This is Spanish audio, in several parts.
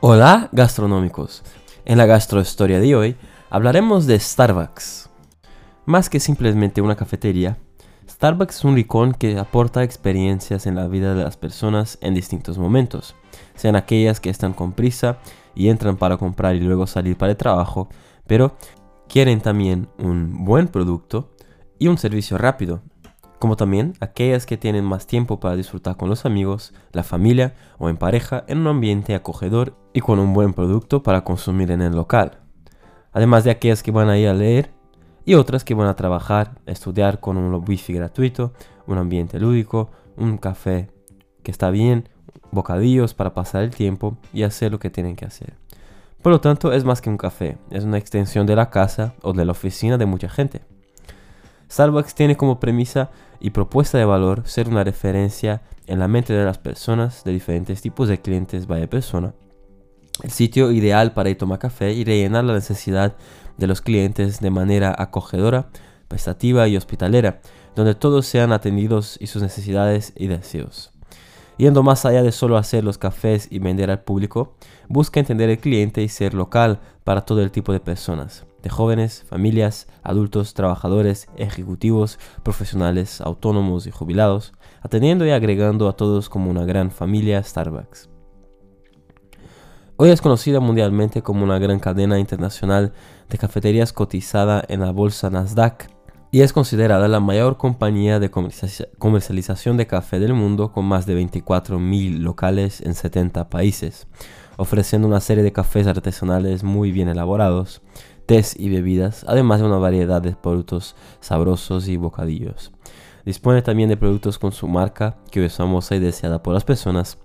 Hola gastronómicos. En la gastrohistoria de hoy hablaremos de Starbucks. Más que simplemente una cafetería, Starbucks es un rincón que aporta experiencias en la vida de las personas en distintos momentos, sean aquellas que están con prisa y entran para comprar y luego salir para el trabajo, pero quieren también un buen producto y un servicio rápido, como también aquellas que tienen más tiempo para disfrutar con los amigos, la familia o en pareja en un ambiente acogedor y con un buen producto para consumir en el local. Además de aquellas que van a ir a leer y otras que van a trabajar, estudiar con un wifi gratuito, un ambiente lúdico, un café que está bien, bocadillos para pasar el tiempo y hacer lo que tienen que hacer. Por lo tanto, es más que un café, es una extensión de la casa o de la oficina de mucha gente. Starbucks tiene como premisa y propuesta de valor ser una referencia en la mente de las personas de diferentes tipos de clientes vaya persona. El sitio ideal para ir tomar café y rellenar la necesidad de los clientes de manera acogedora, prestativa y hospitalera, donde todos sean atendidos y sus necesidades y deseos. Yendo más allá de solo hacer los cafés y vender al público, busca entender el cliente y ser local para todo el tipo de personas, de jóvenes, familias, adultos, trabajadores, ejecutivos, profesionales, autónomos y jubilados, atendiendo y agregando a todos como una gran familia Starbucks. Hoy es conocida mundialmente como una gran cadena internacional de cafeterías cotizada en la bolsa Nasdaq y es considerada la mayor compañía de comercialización de café del mundo con más de 24.000 locales en 70 países, ofreciendo una serie de cafés artesanales muy bien elaborados, tés y bebidas, además de una variedad de productos sabrosos y bocadillos. Dispone también de productos con su marca, que es famosa y deseada por las personas,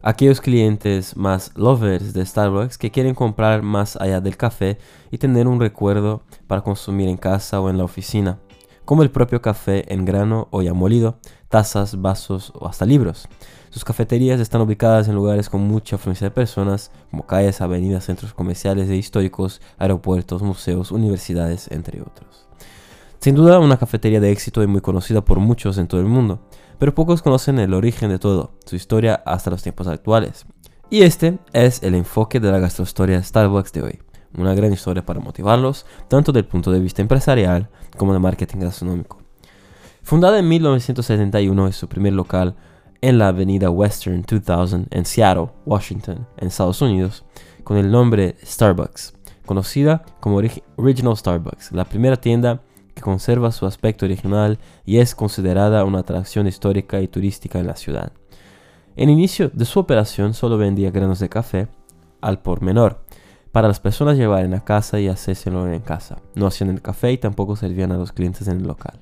aquellos clientes más lovers de Starbucks que quieren comprar más allá del café y tener un recuerdo para consumir en casa o en la oficina, como el propio café en grano o ya molido, tazas, vasos o hasta libros. Sus cafeterías están ubicadas en lugares con mucha afluencia de personas, como calles, avenidas, centros comerciales e históricos, aeropuertos, museos, universidades, entre otros. Sin duda, una cafetería de éxito y muy conocida por muchos en todo el mundo pero pocos conocen el origen de todo, su historia hasta los tiempos actuales. Y este es el enfoque de la gastrohistoria Starbucks de hoy. Una gran historia para motivarlos, tanto del punto de vista empresarial como de marketing gastronómico. Fundada en 1971, es su primer local en la avenida Western 2000 en Seattle, Washington, en Estados Unidos, con el nombre Starbucks, conocida como Original Starbucks, la primera tienda que conserva su aspecto original y es considerada una atracción histórica y turística en la ciudad. En inicio de su operación solo vendía granos de café al por menor, para las personas llevar en la casa y hacérselo en casa. No hacían el café y tampoco servían a los clientes en el local.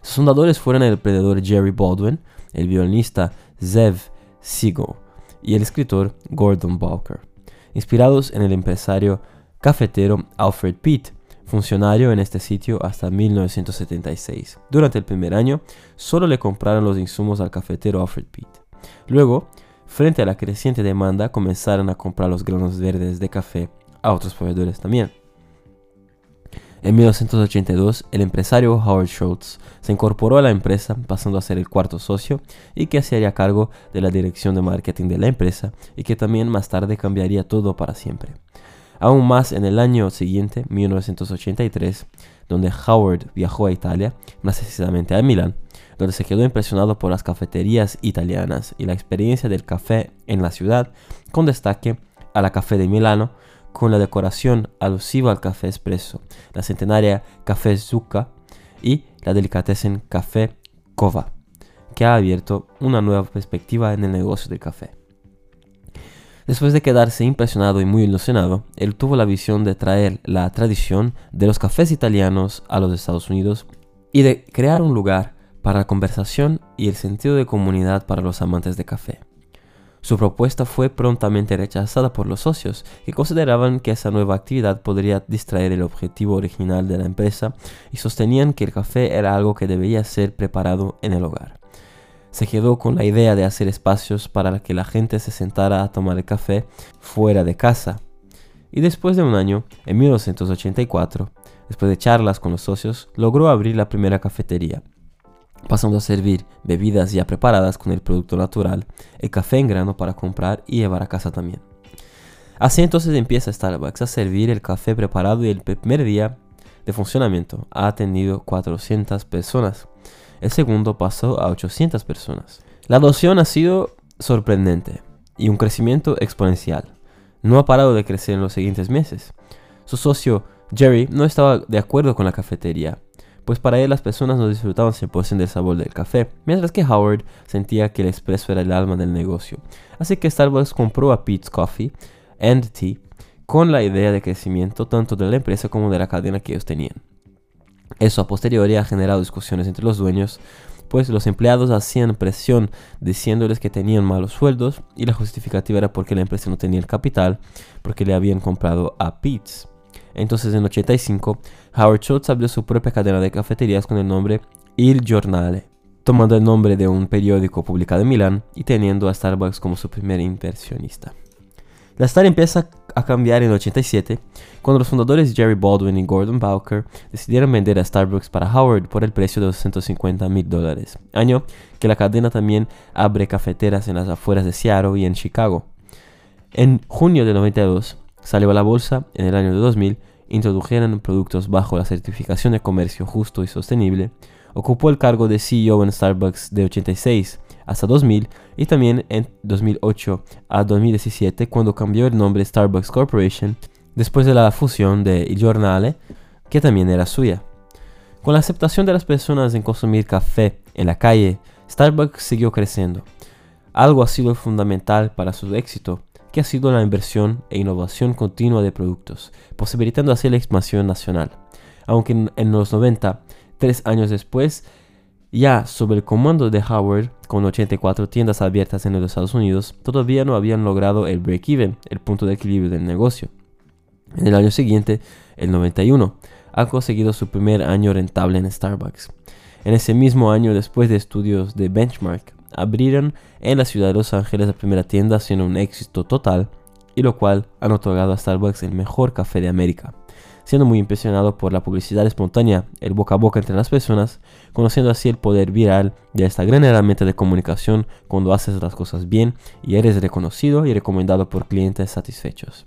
Sus fundadores fueron el emprendedor Jerry Baldwin, el violinista Zev Siegel y el escritor Gordon Balker, inspirados en el empresario cafetero Alfred Pitt, funcionario en este sitio hasta 1976. Durante el primer año, solo le compraron los insumos al cafetero Alfred Pitt. Luego, frente a la creciente demanda, comenzaron a comprar los granos verdes de café a otros proveedores también. En 1982, el empresario Howard Schultz se incorporó a la empresa, pasando a ser el cuarto socio y que se haría cargo de la dirección de marketing de la empresa y que también más tarde cambiaría todo para siempre. Aún más en el año siguiente, 1983, donde Howard viajó a Italia, más precisamente a Milán, donde se quedó impresionado por las cafeterías italianas y la experiencia del café en la ciudad, con destaque a la Café de Milano, con la decoración alusiva al café espresso, la centenaria Café Zucca y la delicatessen Café Cova, que ha abierto una nueva perspectiva en el negocio del café. Después de quedarse impresionado y muy ilusionado, él tuvo la visión de traer la tradición de los cafés italianos a los Estados Unidos y de crear un lugar para la conversación y el sentido de comunidad para los amantes de café. Su propuesta fue prontamente rechazada por los socios, que consideraban que esa nueva actividad podría distraer el objetivo original de la empresa y sostenían que el café era algo que debía ser preparado en el hogar se quedó con la idea de hacer espacios para que la gente se sentara a tomar el café fuera de casa. Y después de un año, en 1984, después de charlas con los socios, logró abrir la primera cafetería, pasando a servir bebidas ya preparadas con el producto natural, el café en grano para comprar y llevar a casa también. Así entonces empieza Starbucks a servir el café preparado y el primer día de funcionamiento ha atendido 400 personas. El segundo pasó a 800 personas. La adopción ha sido sorprendente y un crecimiento exponencial. No ha parado de crecer en los siguientes meses. Su socio Jerry no estaba de acuerdo con la cafetería, pues para él las personas no disfrutaban 100% del sabor del café, mientras que Howard sentía que el espresso era el alma del negocio. Así que Starbucks compró a Pete's Coffee and Tea con la idea de crecimiento tanto de la empresa como de la cadena que ellos tenían. Eso a posteriori ha generado discusiones entre los dueños, pues los empleados hacían presión diciéndoles que tenían malos sueldos y la justificativa era porque la empresa no tenía el capital, porque le habían comprado a Pete's. Entonces en 85, Howard Schultz abrió su propia cadena de cafeterías con el nombre Il Giornale, tomando el nombre de un periódico publicado en Milán y teniendo a Starbucks como su primer inversionista. La historia empieza a cambiar en 87, cuando los fundadores Jerry Baldwin y Gordon Bowker decidieron vender a Starbucks para Howard por el precio de 250 mil dólares, año que la cadena también abre cafeteras en las afueras de Seattle y en Chicago. En junio de 92, salió a la bolsa en el año de 2000, introdujeron productos bajo la certificación de comercio justo y sostenible, ocupó el cargo de CEO en Starbucks de 86 hasta 2000 y también en 2008 a 2017 cuando cambió el nombre Starbucks Corporation después de la fusión de Il Giornale, que también era suya. Con la aceptación de las personas en consumir café en la calle, Starbucks siguió creciendo. Algo ha sido fundamental para su éxito que ha sido la inversión e innovación continua de productos, posibilitando así la expansión nacional. Aunque en, los 90, tres años después, ya sobre el comando de Howard, con 84 tiendas abiertas en los Estados Unidos, todavía no habían logrado el break-even, el punto de equilibrio del negocio. En el año siguiente, el 91, ha conseguido su primer año rentable en Starbucks. En ese mismo año, después de estudios de benchmark, abrieron en la ciudad de Los Ángeles la primera tienda siendo un éxito total y lo cual han otorgado a Starbucks el mejor café de América, siendo muy impresionado por la publicidad espontánea, el boca a boca entre las personas, conociendo así el poder viral de esta gran herramienta de comunicación cuando haces las cosas bien y eres reconocido y recomendado por clientes satisfechos.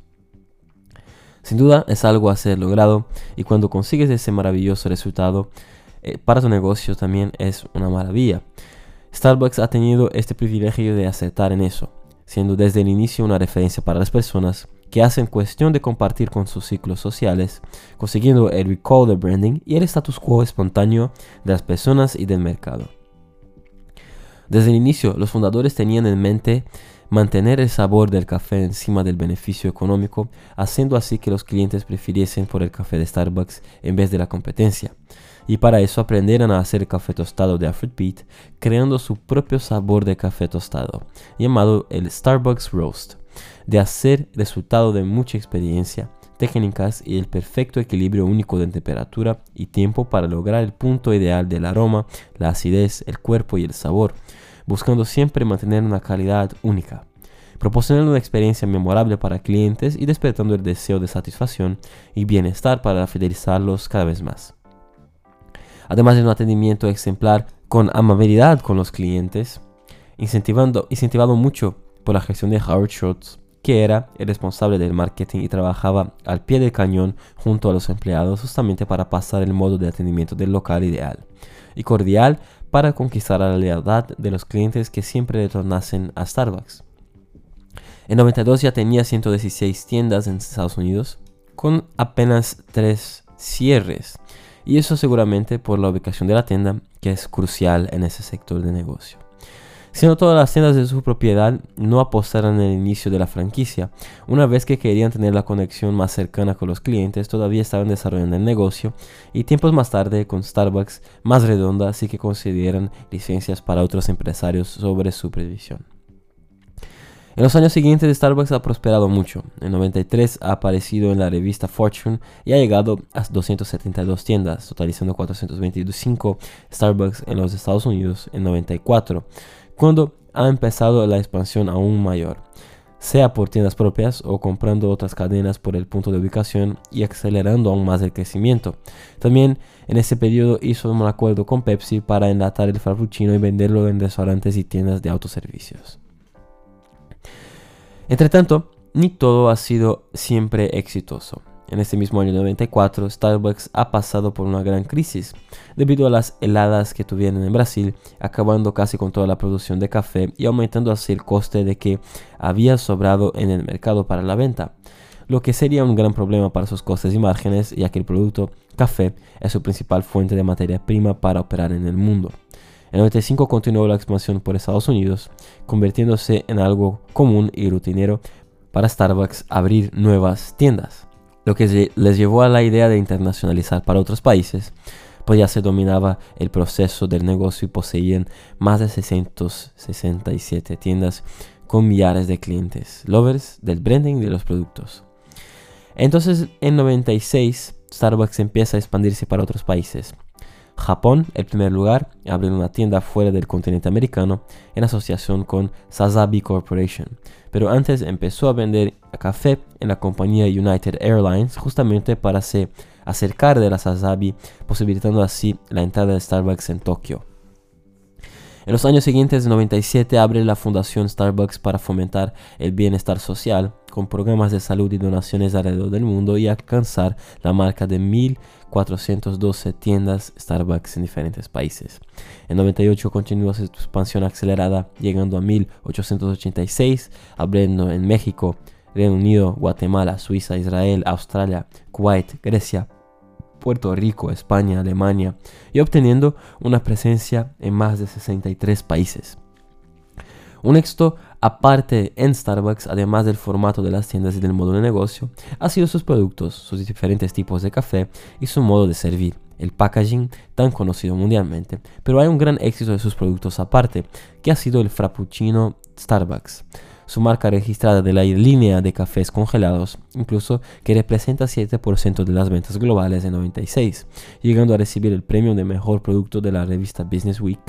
Sin duda es algo a ser logrado y cuando consigues ese maravilloso resultado, eh, para tu negocio también es una maravilla. Starbucks ha tenido este privilegio de acertar en eso, siendo desde el inicio una referencia para las personas que hacen cuestión de compartir con sus ciclos sociales, consiguiendo el recall de branding y el status quo espontáneo de las personas y del mercado. Desde el inicio, los fundadores tenían en mente mantener el sabor del café encima del beneficio económico, haciendo así que los clientes prefiriesen por el café de Starbucks en vez de la competencia y para eso aprendieron a hacer café tostado de Afrobeat, creando su propio sabor de café tostado, llamado el Starbucks Roast, de hacer resultado de mucha experiencia, técnicas y el perfecto equilibrio único de temperatura y tiempo para lograr el punto ideal del aroma, la acidez, el cuerpo y el sabor, buscando siempre mantener una calidad única proporcionando una experiencia memorable para clientes y despertando el deseo de satisfacción y bienestar para fidelizarlos cada vez más además de un atendimiento ejemplar con amabilidad con los clientes, incentivando, incentivado mucho por la gestión de Howard Schultz, que era el responsable del marketing y trabajaba al pie del cañón junto a los empleados justamente para pasar el modo de atendimiento del local ideal y cordial para conquistar la lealtad de los clientes que siempre retornasen a Starbucks. En 92 ya tenía 116 tiendas en Estados Unidos, con apenas 3 cierres y eso seguramente por la ubicación de la tienda, que es crucial en ese sector de negocio. Siendo todas las tiendas de su propiedad, no apostaron en el inicio de la franquicia. Una vez que querían tener la conexión más cercana con los clientes, todavía estaban desarrollando el negocio y tiempos más tarde con Starbucks más redonda, así que concedieron licencias para otros empresarios sobre su previsión. En los años siguientes Starbucks ha prosperado mucho. En 93 ha aparecido en la revista Fortune y ha llegado a 272 tiendas, totalizando 425 Starbucks en los Estados Unidos en 94, cuando ha empezado la expansión aún mayor, sea por tiendas propias o comprando otras cadenas por el punto de ubicación y acelerando aún más el crecimiento. También en ese periodo hizo un acuerdo con Pepsi para enlatar el frappuccino y venderlo en restaurantes y tiendas de autoservicios. Entre tanto, ni todo ha sido siempre exitoso. En este mismo año 94, Starbucks ha pasado por una gran crisis debido a las heladas que tuvieron en Brasil, acabando casi con toda la producción de café y aumentando así el coste de que había sobrado en el mercado para la venta, lo que sería un gran problema para sus costes y márgenes, ya que el producto café es su principal fuente de materia prima para operar en el mundo. En 95 continuó la expansión por Estados Unidos, convirtiéndose en algo común y rutinero para Starbucks abrir nuevas tiendas lo que les llevó a la idea de internacionalizar para otros países, pues ya se dominaba el proceso del negocio y poseían más de 667 tiendas con millares de clientes, lovers del branding de los productos. Entonces, en 96, Starbucks empieza a expandirse para otros países. Japón, el primer lugar, abre una tienda fuera del continente americano en asociación con Sazabi Corporation, pero antes empezó a vender café en la compañía United Airlines justamente para se acercar de la Sazabi, posibilitando así la entrada de Starbucks en Tokio. En los años siguientes, en 97, abre la Fundación Starbucks para fomentar el bienestar social, con programas de salud y donaciones alrededor del mundo y alcanzar la marca de 1.412 tiendas Starbucks en diferentes países. En 98 continúa su expansión acelerada, llegando a 1.886, abriendo en México, Reino Unido, Guatemala, Suiza, Israel, Australia, Kuwait, Grecia, Puerto Rico, España, Alemania y obteniendo una presencia en más de 63 países. Un éxito aparte en Starbucks, además del formato de las tiendas y del modo de negocio, ha sido sus productos, sus diferentes tipos de café y su modo de servir, el packaging tan conocido mundialmente. Pero hay un gran éxito de sus productos aparte, que ha sido el Frappuccino Starbucks su marca registrada de la línea de cafés congelados, incluso que representa 7% de las ventas globales en 96, llegando a recibir el premio de mejor producto de la revista Business Week.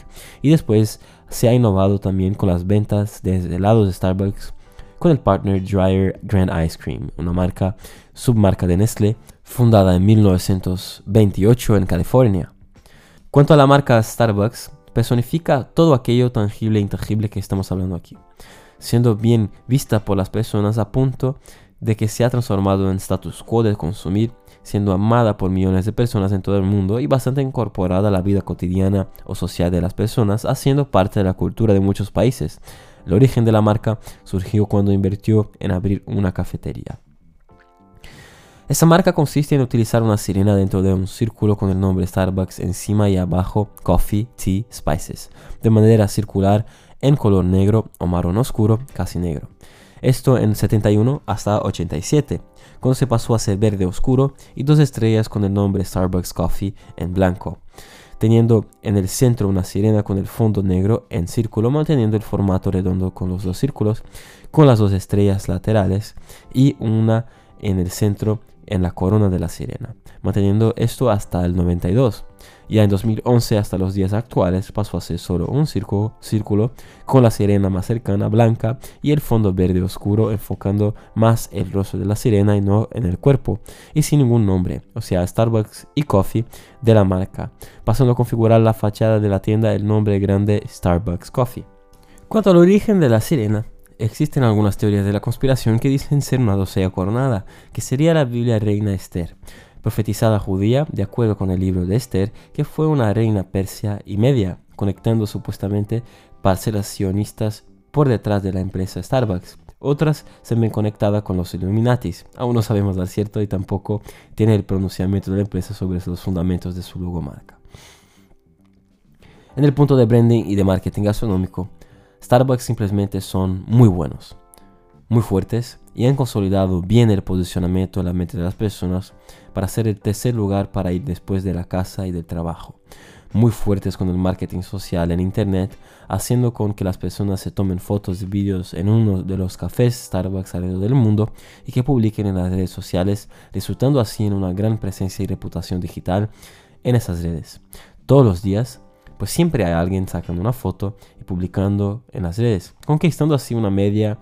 Y después se ha innovado también con las ventas de helados de Starbucks con el partner Dryer Grand Ice Cream, una marca submarca de Nestlé fundada en 1928 en California. Cuanto a la marca Starbucks, personifica todo aquello tangible e intangible que estamos hablando aquí siendo bien vista por las personas a punto de que se ha transformado en status quo de consumir, siendo amada por millones de personas en todo el mundo y bastante incorporada a la vida cotidiana o social de las personas, haciendo parte de la cultura de muchos países. El origen de la marca surgió cuando invirtió en abrir una cafetería. Esta marca consiste en utilizar una sirena dentro de un círculo con el nombre Starbucks encima y abajo Coffee, Tea, Spices, de manera circular en color negro o marrón oscuro, casi negro. Esto en 71 hasta 87, cuando se pasó a ser verde oscuro y dos estrellas con el nombre Starbucks Coffee en blanco, teniendo en el centro una sirena con el fondo negro en círculo, manteniendo el formato redondo con los dos círculos, con las dos estrellas laterales y una en el centro en la corona de la sirena, manteniendo esto hasta el 92. Ya en 2011 hasta los días actuales pasó a ser solo un círculo, círculo con la sirena más cercana blanca y el fondo verde oscuro enfocando más el rostro de la sirena y no en el cuerpo y sin ningún nombre, o sea Starbucks y Coffee de la marca, pasando a configurar la fachada de la tienda el nombre grande Starbucks Coffee. Cuanto al origen de la sirena, existen algunas teorías de la conspiración que dicen ser una docea coronada, que sería la Biblia reina Esther, profetizada judía de acuerdo con el libro de Esther, que fue una reina persia y media, conectando supuestamente parcelas sionistas por detrás de la empresa Starbucks. Otras se ven conectadas con los Illuminatis. Aún no sabemos al cierto y tampoco tiene el pronunciamiento de la empresa sobre los fundamentos de su logomarca. En el punto de branding y de marketing gastronómico, Starbucks simplemente son muy buenos, muy fuertes y han consolidado bien el posicionamiento en la mente de las personas para ser el tercer lugar para ir después de la casa y del trabajo. Muy fuertes con el marketing social en internet, haciendo con que las personas se tomen fotos y vídeos en uno de los cafés Starbucks alrededor del mundo y que publiquen en las redes sociales, resultando así en una gran presencia y reputación digital en esas redes. Todos los días pues siempre hay alguien sacando una foto y publicando en las redes, conquistando así una media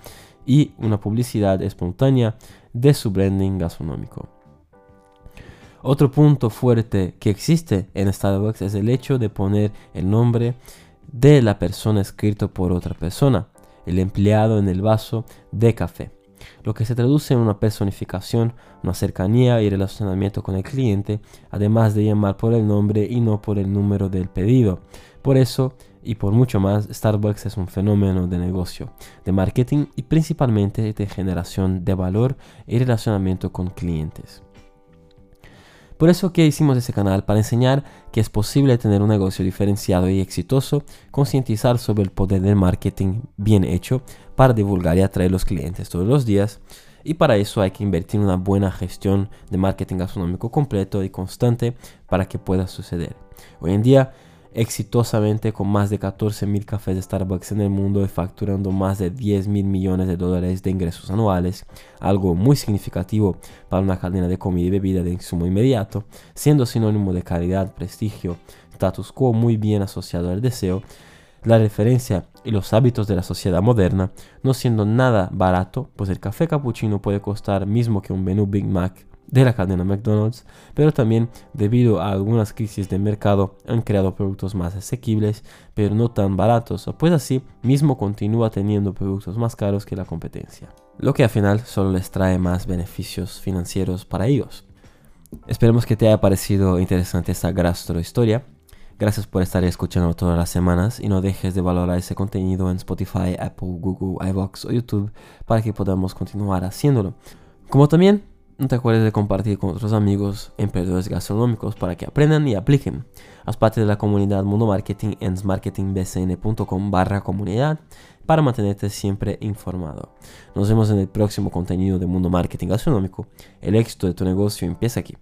y una publicidad espontánea de su branding gastronómico. Otro punto fuerte que existe en Starbucks es el hecho de poner el nombre de la persona escrito por otra persona, el empleado en el vaso de café lo que se traduce en una personificación, una cercanía y relacionamiento con el cliente, además de llamar por el nombre y no por el número del pedido. Por eso, y por mucho más, Starbucks es un fenómeno de negocio, de marketing y principalmente de generación de valor y relacionamiento con clientes. Por eso que hicimos ese canal, para enseñar que es posible tener un negocio diferenciado y exitoso, concientizar sobre el poder del marketing bien hecho para divulgar y atraer los clientes todos los días. Y para eso hay que invertir en una buena gestión de marketing gastronómico completo y constante para que pueda suceder. Hoy en día exitosamente con más de 14 mil cafés de Starbucks en el mundo y facturando más de 10 mil millones de dólares de ingresos anuales, algo muy significativo para una cadena de comida y bebida de insumo inmediato, siendo sinónimo de calidad, prestigio, status quo muy bien asociado al deseo, la referencia y los hábitos de la sociedad moderna, no siendo nada barato, pues el café cappuccino puede costar mismo que un menú Big Mac de la cadena McDonald's, pero también debido a algunas crisis de mercado han creado productos más asequibles, pero no tan baratos, pues así mismo continúa teniendo productos más caros que la competencia, lo que al final solo les trae más beneficios financieros para ellos. Esperemos que te haya parecido interesante esta gastro historia. Gracias por estar escuchando todas las semanas y no dejes de valorar ese contenido en Spotify, Apple, Google, iVoox o YouTube para que podamos continuar haciéndolo. Como también no te acuerdes de compartir con otros amigos emprendedores gastronómicos para que aprendan y apliquen. Haz parte de la comunidad Mundo Marketing en marketingbcn.com barra comunidad para mantenerte siempre informado. Nos vemos en el próximo contenido de Mundo Marketing Gastronómico. El éxito de tu negocio empieza aquí.